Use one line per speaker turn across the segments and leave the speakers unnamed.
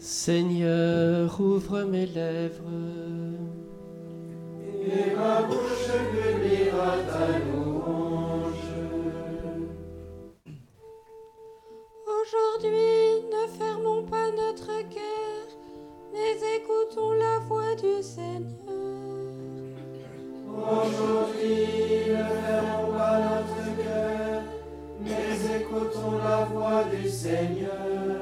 Seigneur, ouvre mes lèvres.
Et ma bouche publiera ta louange.
Aujourd'hui, ne fermons pas notre cœur, mais écoutons la voix du Seigneur.
Aujourd'hui, ne fermons pas notre cœur, mais écoutons la voix du Seigneur.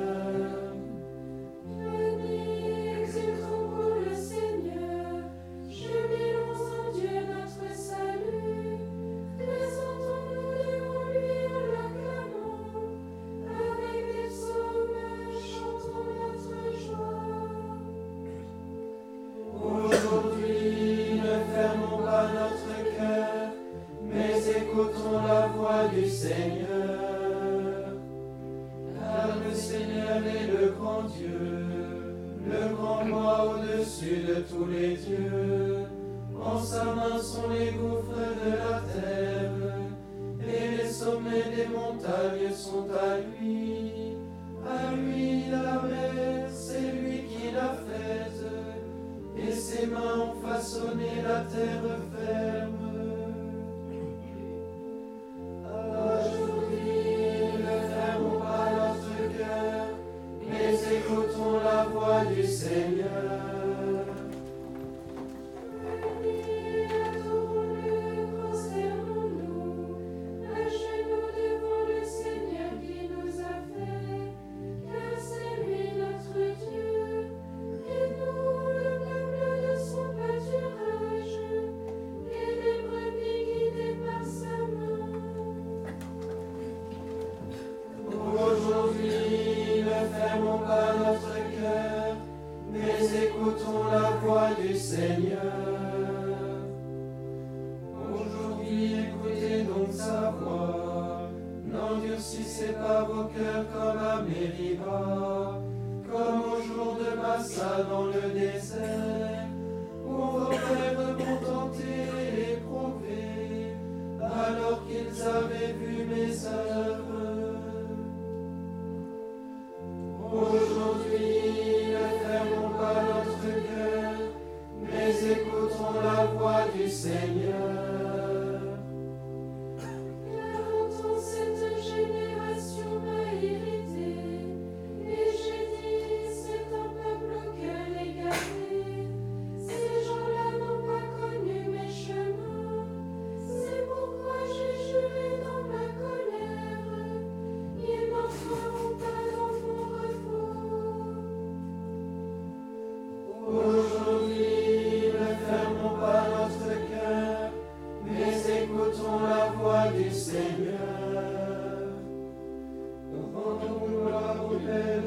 Amen. écoutons la voix du Seigneur. Rendons gloire au Père.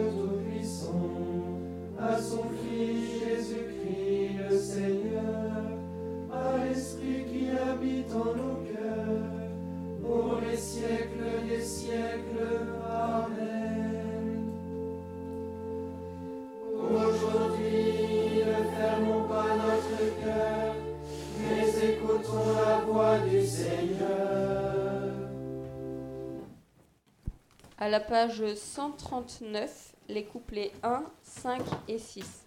la
page 139, les couplets 1, 5 et 6.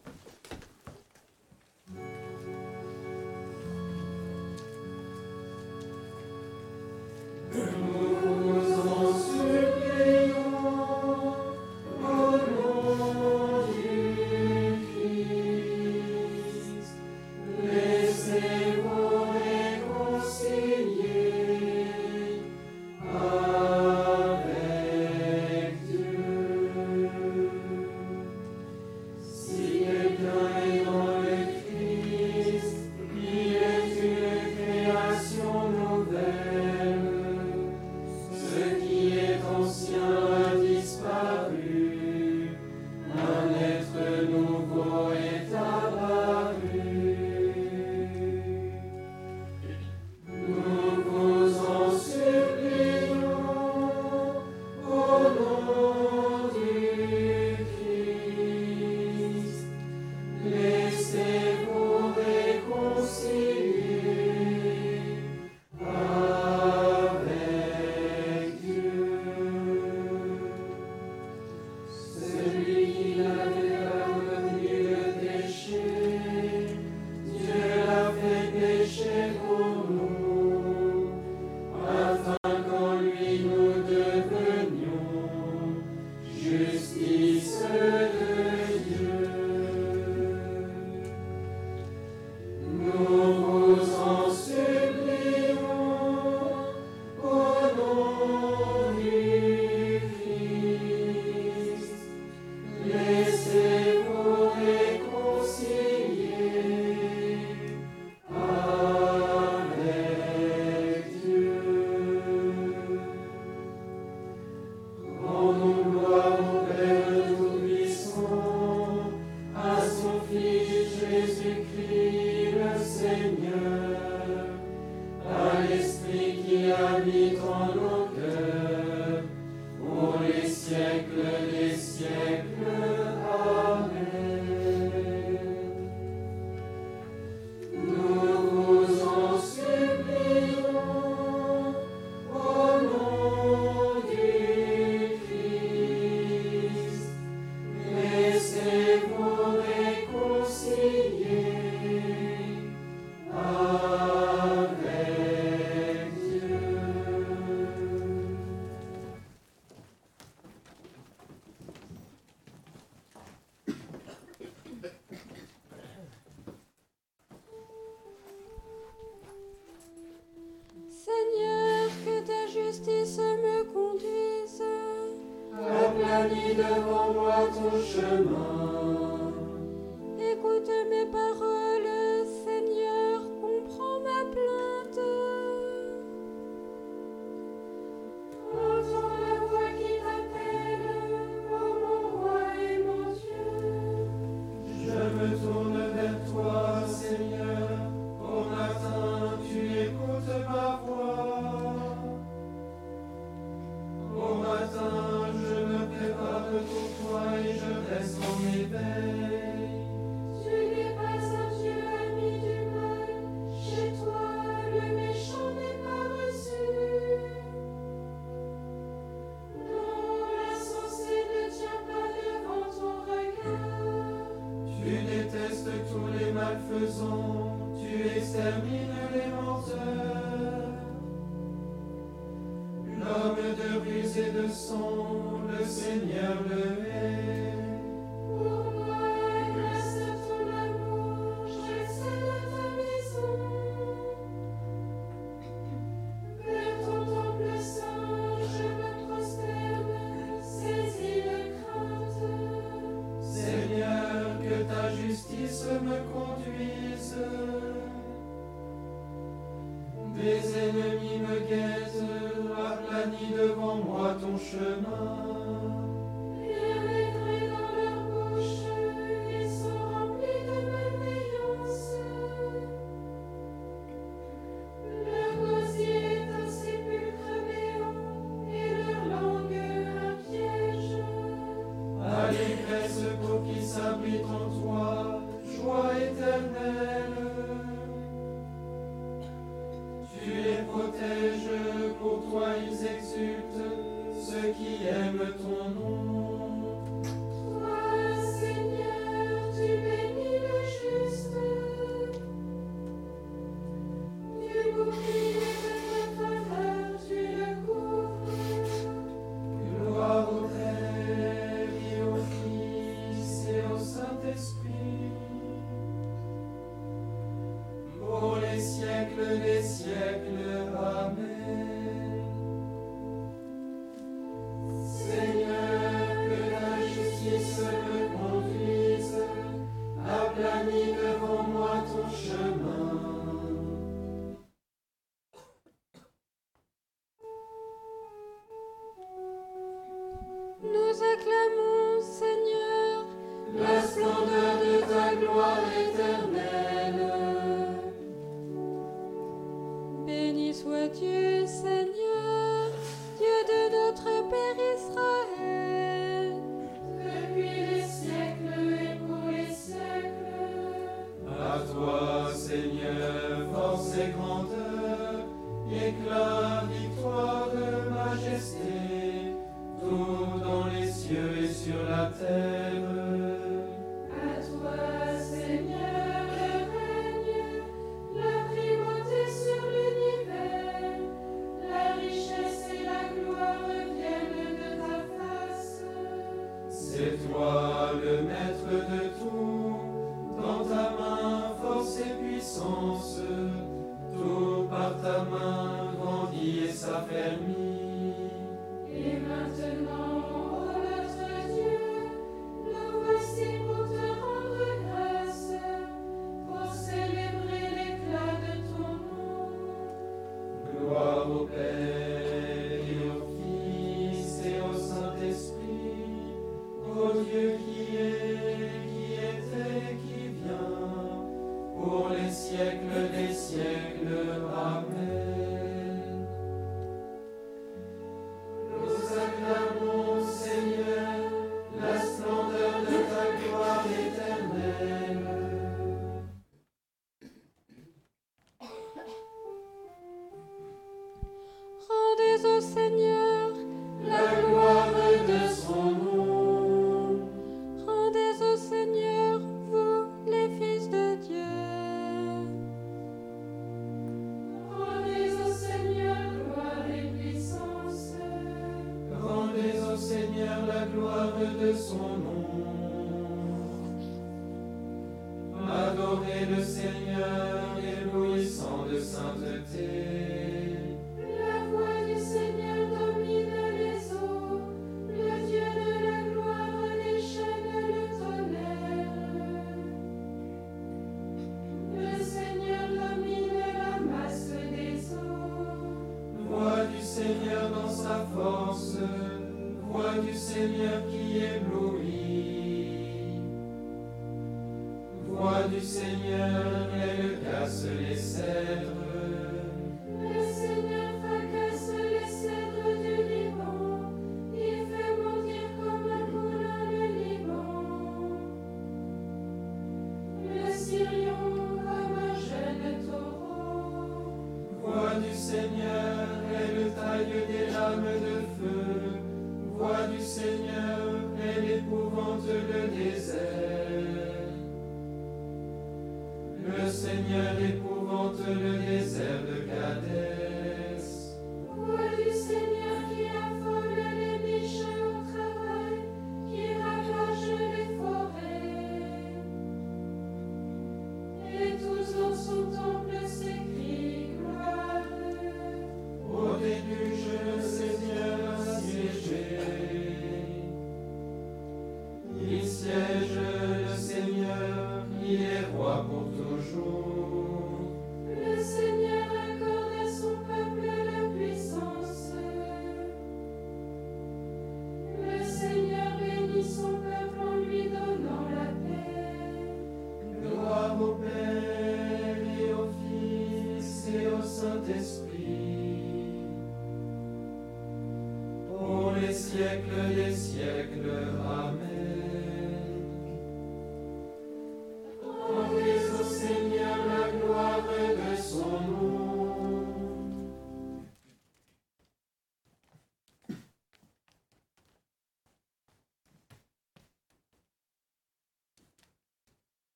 justice me conduise.
Des ennemis me guettent, aplanis devant moi ton chemin.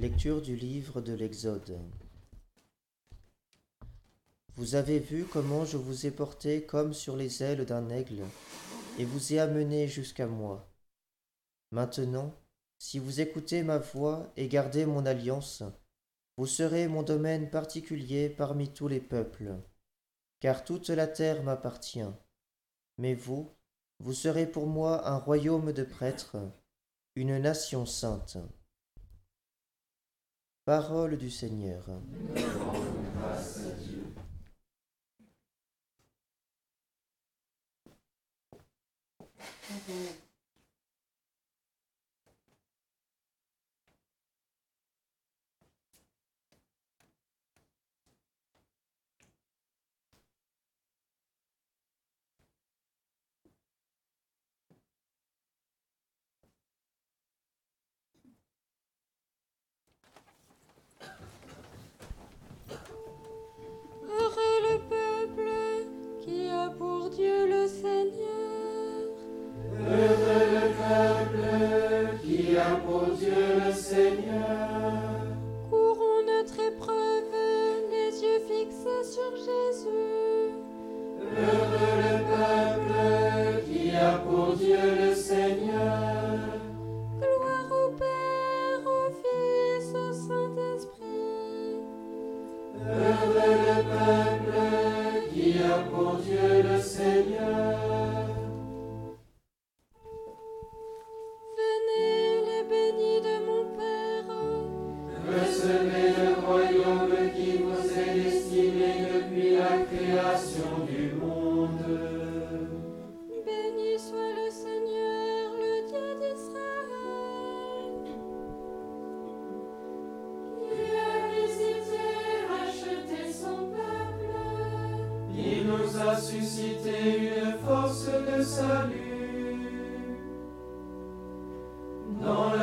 Lecture du livre de l'Exode. Vous avez vu comment je vous ai porté comme sur les ailes d'un aigle, et vous ai amené jusqu'à moi. Maintenant, si vous écoutez ma voix et gardez mon alliance, vous serez mon domaine particulier parmi tous les peuples, car toute la terre m'appartient. Mais vous, vous serez pour moi un royaume de prêtres, une nation sainte. Parole du Seigneur.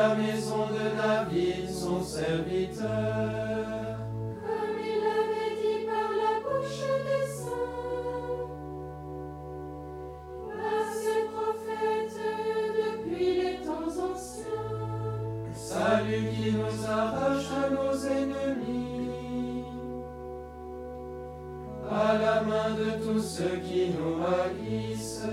La
maison de David, son serviteur.
Comme il l'avait dit par la bouche des saints, par ses prophètes depuis les temps anciens.
Salut qui nous arrache à nos ennemis, à la main de tous ceux qui nous haïssent.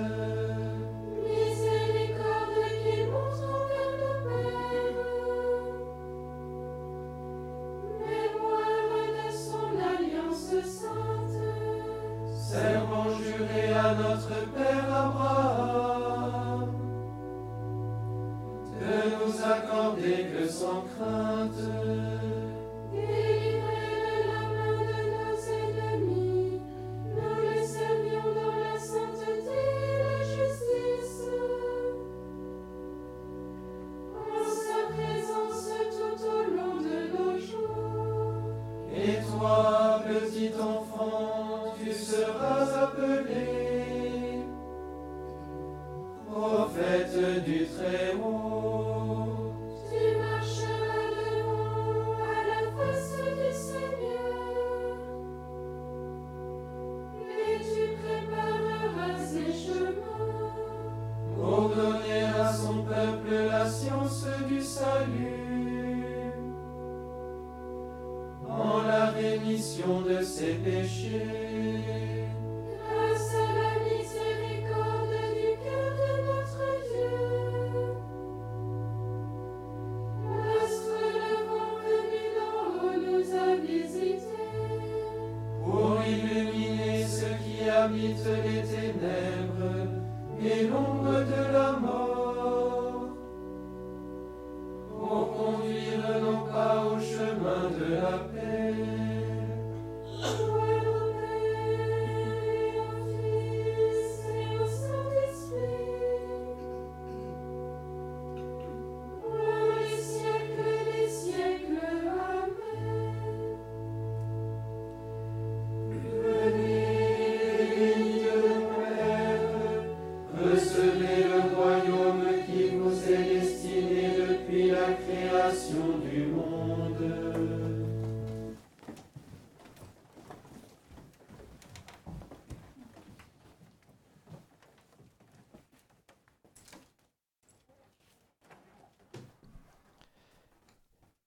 Le
royaume qui vous est destiné depuis la création du monde.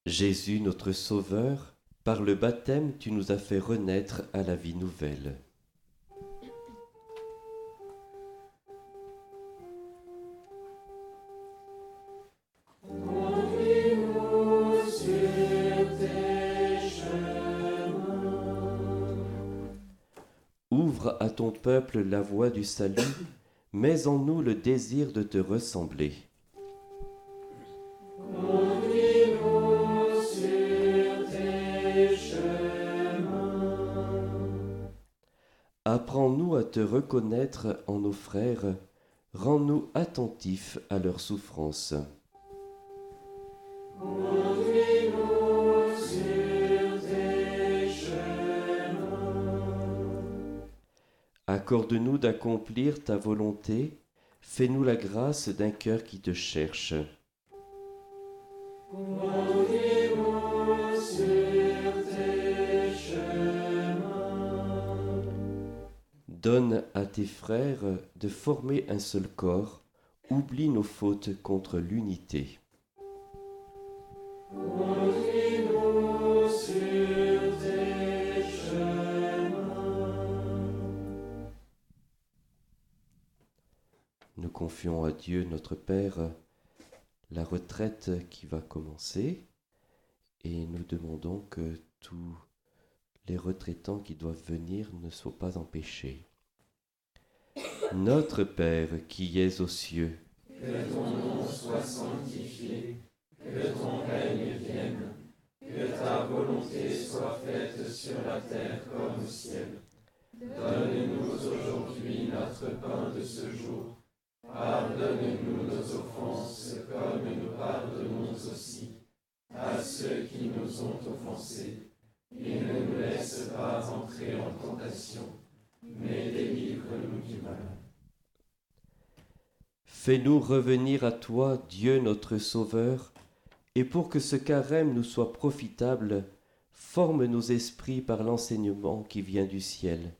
Jésus, notre Sauveur, par le baptême, tu nous as fait renaître à la vie nouvelle. Peuple la voie du salut, mets en nous le désir de te ressembler. Apprends-nous à te reconnaître en nos frères, rends-nous attentifs à leurs souffrances. Accorde-nous d'accomplir ta volonté, fais-nous la grâce d'un cœur qui te cherche. Donne à tes frères de former un seul corps, oublie nos fautes contre l'unité. Confions à Dieu notre Père la retraite qui va commencer et nous demandons que tous les retraitants qui doivent venir ne soient pas empêchés. Notre Père qui es aux cieux,
Que ton nom soit sanctifié, que ton règne vienne, que ta volonté soit faite sur la terre comme au ciel. Donne-nous aujourd'hui notre pain de ce jour. Pardonne-nous nos offenses comme nous pardonnons aussi à ceux qui nous ont offensés. Et ne nous laisse pas entrer en tentation, mais délivre-nous du mal.
Fais-nous revenir à toi, Dieu notre Sauveur, et pour que ce carême nous soit profitable, forme nos esprits par l'enseignement qui vient du ciel.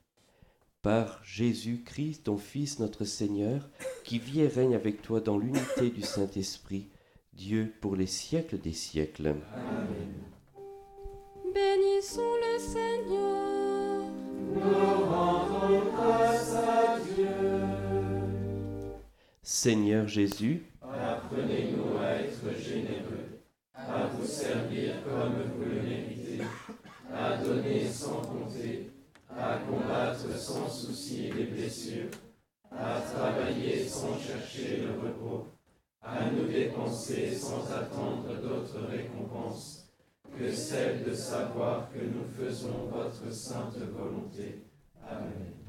Par Jésus-Christ, ton Fils, notre Seigneur, qui vit et règne avec toi dans l'unité du Saint-Esprit, Dieu pour les siècles des siècles.
Bénissons le Seigneur.
Nous rendons grâce à Dieu.
Seigneur Jésus,
Apprenez-nous à être généreux, à vous servir comme vous le méritez, à donner sans compter, à combattre sans souci les blessures, à travailler sans chercher le repos, à nous dépenser sans attendre d'autres récompenses que celle de savoir que nous faisons votre sainte volonté. Amen.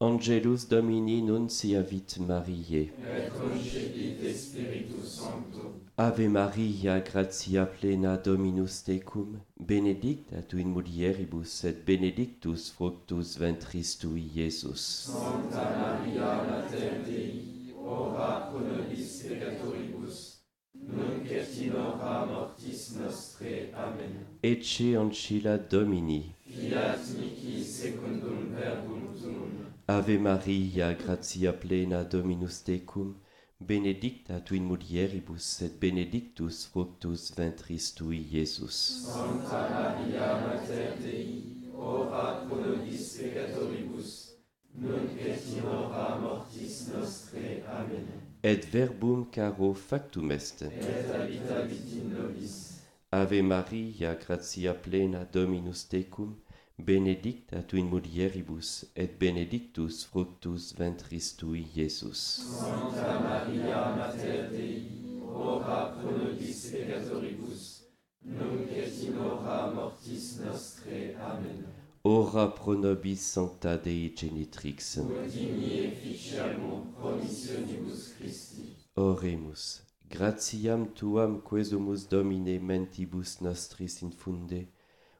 Angelus Domini nunciavit Mariae.
Et concedite Spiritus Sancto,
Ave Maria, gratia plena Dominus tecum, benedicta tu in mulieribus et benedictus fructus ventris tui, Iesus.
Sancta Maria Mater Dei, ora pro nobis peccatoribus, nunc et in hora mortis nostrae. Amen.
Ecce ancilla Domini.
Fiat mihi secundum verbum tuum,
Ave Maria, gratia plena Dominus tecum, benedicta tu in mulieribus et benedictus fructus ventris tui, Iesus.
Sancta Maria, Mater Dei, ora pro nobis peccatoribus, nunc et in hora mortis nostre. Amen.
Et verbum caro factum est.
Et habitavit in nobis.
Ave Maria, gratia plena Dominus tecum, benedicta tu in mulieribus, et benedictus fructus ventris tui, Iesus.
Sancta Maria, Mater Dei, ora pro nobis peccatoribus, nunc et in hora mortis nostre. Amen.
Ora pro nobis sancta Dei genitrix.
Ut digni efficiamur promissionibus Christi.
Oremus. Gratiam tuam quesumus Domine mentibus nostris infunde,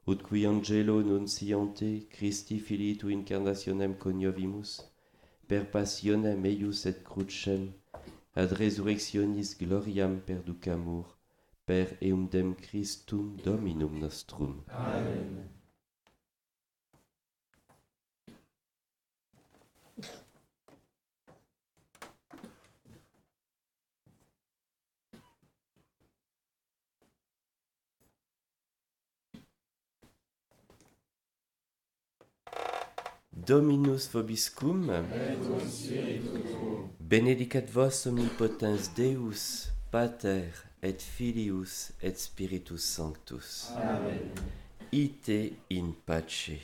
ut qui angelo nunciante Christi filii tu incarnationem coniovimus, per passionem eius et crucem, ad resurrectionis gloriam perducamur, per eundem Christum Dominum nostrum.
Amen.
Dominus vobiscum, benedicat vos omnipotens Deus, Pater et Filius et Spiritus Sanctus.
Amen.
Ite in pace.